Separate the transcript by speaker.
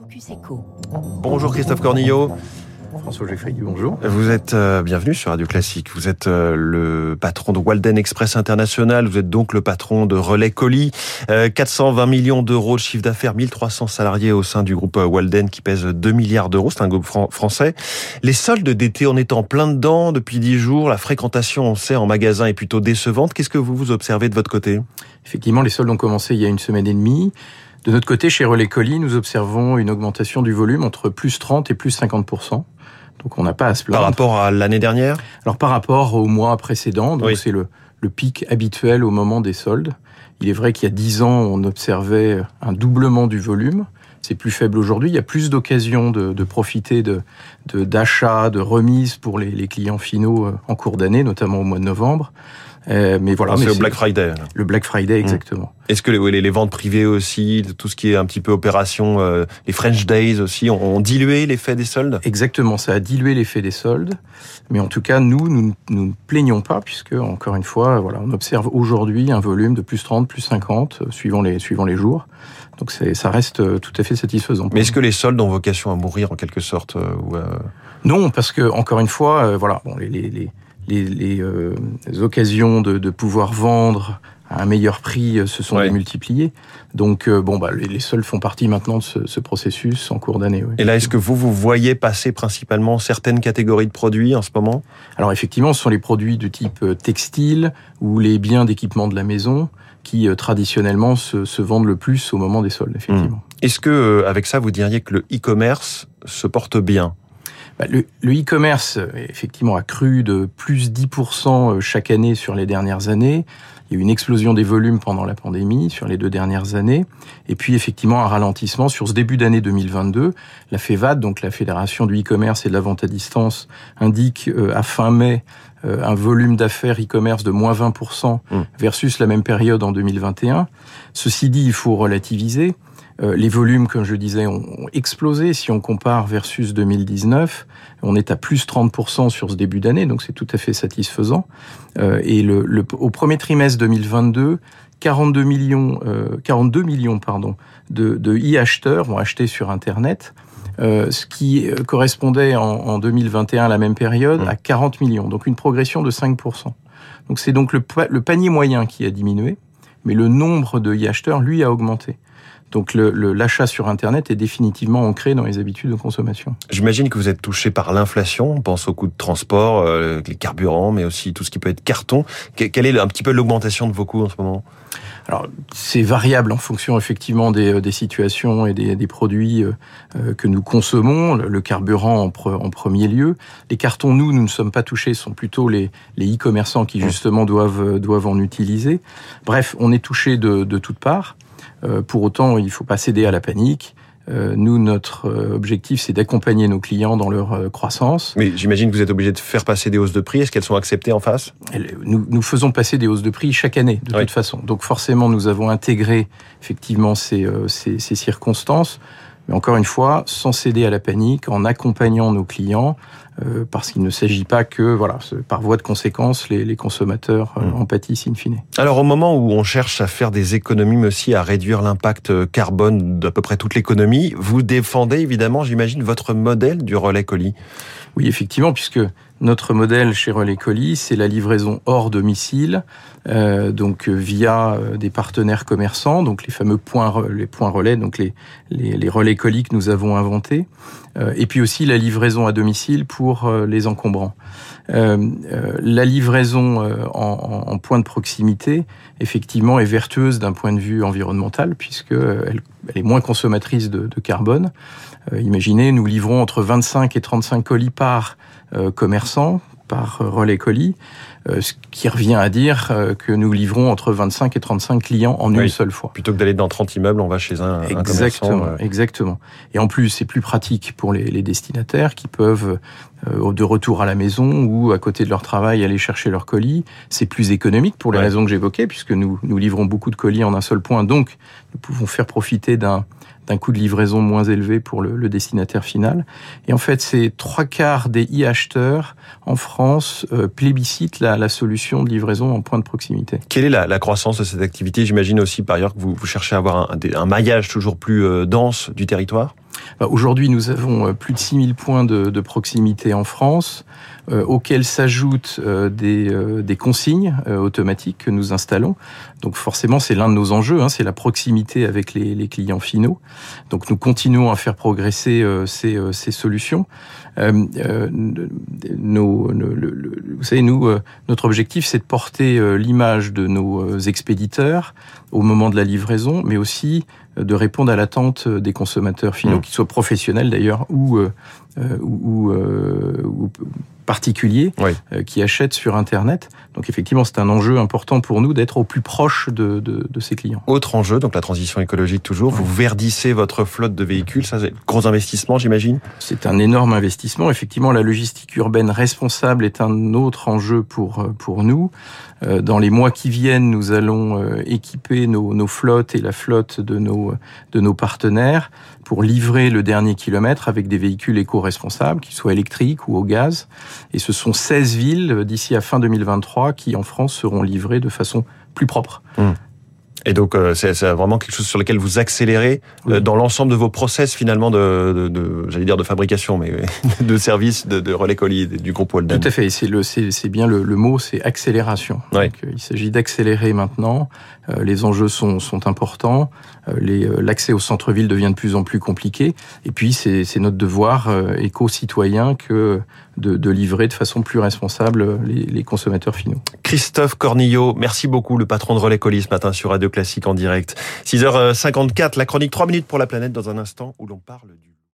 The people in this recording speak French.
Speaker 1: Focus Echo.
Speaker 2: Bonjour Christophe Cornillo.
Speaker 3: François Geffrey, bonjour.
Speaker 2: Vous êtes euh, bienvenue sur Radio Classique. Vous êtes euh, le patron de Walden Express International. Vous êtes donc le patron de Relais Colis. Euh, 420 millions d'euros de chiffre d'affaires, 1300 salariés au sein du groupe euh, Walden qui pèse 2 milliards d'euros. C'est un groupe fran- français. Les soldes d'été, on est en plein dedans depuis 10 jours. La fréquentation, on sait, en magasin est plutôt décevante. Qu'est-ce que vous vous observez de votre côté?
Speaker 3: Effectivement, les soldes ont commencé il y a une semaine et demie. De notre côté, chez Relais Colis, nous observons une augmentation du volume entre plus 30 et plus 50 donc on n'a pas à se plaindre.
Speaker 2: Par rapport à l'année dernière?
Speaker 3: Alors par rapport au mois précédent, donc
Speaker 2: Oui.
Speaker 3: c'est le, le pic habituel au moment des soldes. Il est vrai qu'il y a 10 ans, on observait un doublement du volume. C'est plus faible aujourd'hui. Il y a plus d'occasions de, de profiter de de- d'achats, de, remises pour les, les clients finaux euh, en cours d'année, notamment au mois de novembre. Euh, mais voilà,
Speaker 2: C'est
Speaker 3: mais
Speaker 2: au
Speaker 3: c'est
Speaker 2: Black Friday. là.
Speaker 3: le Black Friday exactement.
Speaker 2: Est-ce que les, les- les ventes privées aussi, tout ce qui est un petit peu opération, euh, les French Days aussi, ont, ont dilué l'effet des soldes?
Speaker 3: Exactement, ça a dilué l'effet des soldes. Mais en tout cas, nous, nous nous ne plaignons pas, puisque, encore une fois, voilà, on observe aujourd'hui un volume de plus 30, plus 50, euh, suivant les, suivant les jours. Donc c'est, ça reste tout à fait satisfaisant.
Speaker 2: Mais est-ce que les soldes ont vocation à mourir en quelque sorte ou, euh,
Speaker 3: Non, parce que, encore une fois, euh, voilà, bon, les, les, les, euh, les occasions de, de pouvoir vendre à un meilleur prix euh, se sont
Speaker 2: Ouais.
Speaker 3: démultipliées. Donc, euh, bon, bah, les, les soldes font partie maintenant de ce, ce processus en cours d'année. oui.
Speaker 2: Et là, est-ce que vous, vous voyez passer principalement certaines catégories de produits en ce moment?
Speaker 3: Alors effectivement, ce sont les produits de type textile ou les biens d'équipement de la maison qui euh, traditionnellement se, se vendent le plus au moment des soldes, effectivement.
Speaker 2: Est-ce que, avec ça, vous diriez que le e-commerce se porte bien?
Speaker 3: Le le e-commerce, euh, effectivement, a cru de plus 10% euh, chaque année sur les dernières années. Il y a eu une explosion des volumes pendant la pandémie sur les deux dernières années. Et puis, effectivement, un ralentissement sur ce début d'année 2022. La FEVAD, donc la Fédération du e-commerce et de la vente à distance, indique euh, à fin mai un volume d'affaires e-commerce de moins 20%
Speaker 2: Mm.
Speaker 3: versus la même période en 2021. Ceci dit, il faut relativiser. Euh, les volumes, comme je disais, ont ont explosé. Si on compare versus 2019, on est à plus 30% sur ce début d'année, donc c'est tout à fait satisfaisant. Euh, et le, le- au premier trimestre 2022, 42 millions, euh, 42 millions pardon, de, de e-acheteurs vont acheter sur Internet, euh, ce qui euh, correspondait en, en 2021 à la même période à 40 millions, donc une progression de 5%. Donc c'est donc le, le panier moyen qui a diminué, mais le nombre de e-acheteurs, lui, a augmenté. Donc le- le- l'achat sur Internet est définitivement ancré dans les habitudes de consommation.
Speaker 2: J'imagine que vous êtes touché par l'inflation. On pense aux coûts de transport, euh, les carburants, mais aussi tout ce qui peut être carton. Que- Quelle est un petit peu l'augmentation de vos coûts en ce moment?
Speaker 3: Alors, c'est variable en fonction effectivement des, euh, des situations et des, des produits euh, que nous consommons. Le, carburant en, pre- en premier lieu. Les cartons, nous, nous ne sommes pas touchés. Ce sont plutôt les les e-commerçants qui justement doivent doivent en utiliser. Bref, on est touché de, de toutes parts. Euh, pour autant, il faut pas céder à la panique. Euh, nous, notre euh, objectif, c'est d'accompagner nos clients dans leur croissance.
Speaker 2: Mais j'imagine que vous êtes obligé de faire passer des hausses de prix. Est-ce qu'elles sont acceptées en face?
Speaker 3: Nous, nous faisons passer des hausses de prix chaque année, de
Speaker 2: Oui.
Speaker 3: toute façon. Donc forcément, nous avons intégré effectivement ces, ces, ces circonstances. Mais encore une fois, sans céder à la panique, en accompagnant nos clients, euh, parce qu'il ne s'agit pas que, voilà, par voie de conséquence, les, les consommateurs euh,
Speaker 2: Mm.
Speaker 3: en pâtissent in fine.
Speaker 2: Alors au moment où on cherche à faire des économies, mais aussi à réduire l'impact euh, carbone d'à peu près toute l'économie, vous défendez évidemment, j'imagine, votre modèle du relais colis.
Speaker 3: Oui, effectivement, puisque notre modèle chez Relais Colis, c'est la livraison hors domicile, euh, donc via des partenaires commerçants, donc les fameux points, les points relais, donc les, les, les relais colis que nous avons inventés, euh, et puis aussi la livraison à domicile pour euh, les encombrants. Euh, euh, la livraison en, point de proximité, effectivement, est vertueuse d'un point de vue environnemental, puisque euh, elle, est moins consommatrice de, de carbone. Imaginez, nous livrons entre 25 et 35 colis par commerçant, par euh, relais colis, euh, ce qui revient à dire euh, que nous livrons entre 25 et 35 clients en une seule fois.
Speaker 2: Plutôt que d'aller dans 30 immeubles, on va chez un, un
Speaker 3: Exactement,
Speaker 2: commerçant. euh,
Speaker 3: exactement. Et en plus, c'est plus pratique pour les, les destinataires qui peuvent, euh, de retour à la maison ou à côté de leur travail, aller chercher leur colis. C'est plus économique pour les
Speaker 2: Ouais.
Speaker 3: raisons que j'évoquais, puisque nous, nous livrons beaucoup de colis en un seul point. Donc, nous pouvons faire profiter d'un d'un coût de livraison moins élevé pour le, destinataire final. Et en fait, c'est trois quarts des e-acheteurs en France euh, plébiscitent la, solution de livraison en point de proximité.
Speaker 2: Quelle est la, croissance de cette activité? J'imagine aussi par ailleurs que vous, cherchez à avoir un maillage toujours plus euh, dense du territoire?
Speaker 3: Bah, aujourd'hui, nous avons plus de 6000 points de, proximité en France, euh, auxquels s'ajoutent des, consignes automatiques que nous installons. Donc forcément, c'est l'un de nos enjeux, hein, c'est la proximité avec les, clients finaux. Donc nous continuons à faire progresser ces, solutions. Vous savez, nous, notre objectif, c'est de porter l'image de nos expéditeurs au moment de la livraison, mais aussi euh, de répondre à l'attente des consommateurs finaux, mmh. qu'ils soient professionnels d'ailleurs ou, euh, euh, ou, ou, particuliers qui achètent sur Internet. Donc effectivement, c'est un enjeu important pour nous d'être au plus proche de, de, de, ces clients.
Speaker 2: Autre enjeu, donc la transition écologique toujours. Vous verdissez votre flotte de véhicules. Ça, c'est gros investissement, j'imagine?
Speaker 3: C'est un énorme investissement. Effectivement, la logistique urbaine responsable est un autre enjeu pour pour nous. Dans les mois qui viennent, nous allons équiper nos, nos flottes et la flotte de nos de nos partenaires pour livrer le dernier kilomètre avec des véhicules éco-responsables, qu'ils soient électriques ou au gaz. Et ce sont 16 villes euh, d'ici à fin 2023 qui, en France, seront livrées de façon plus propre.
Speaker 2: Mmh. Et donc, euh, c'est vraiment quelque chose sur lequel vous accélérez euh, dans l'ensemble de vos process finalement de, de, de j'allais dire de fabrication, mais de service de, de relais colis du groupe Walden.
Speaker 3: Tout à fait. C'est le, c'est bien le, le mot, c'est accélération. Donc, il s'agit d'accélérer maintenant. les enjeux sont, sont importants. L'accès au centre-ville devient de plus en plus compliqué. Et puis, c'est notre devoir éco-citoyen que de, livrer de façon plus responsable les, les consommateurs finaux.
Speaker 2: Christophe Cornillo, merci beaucoup, le patron de Relais Colis ce matin sur Radio Classique en direct. 6h54, la chronique 3 minutes pour la planète dans un instant où l'on parle du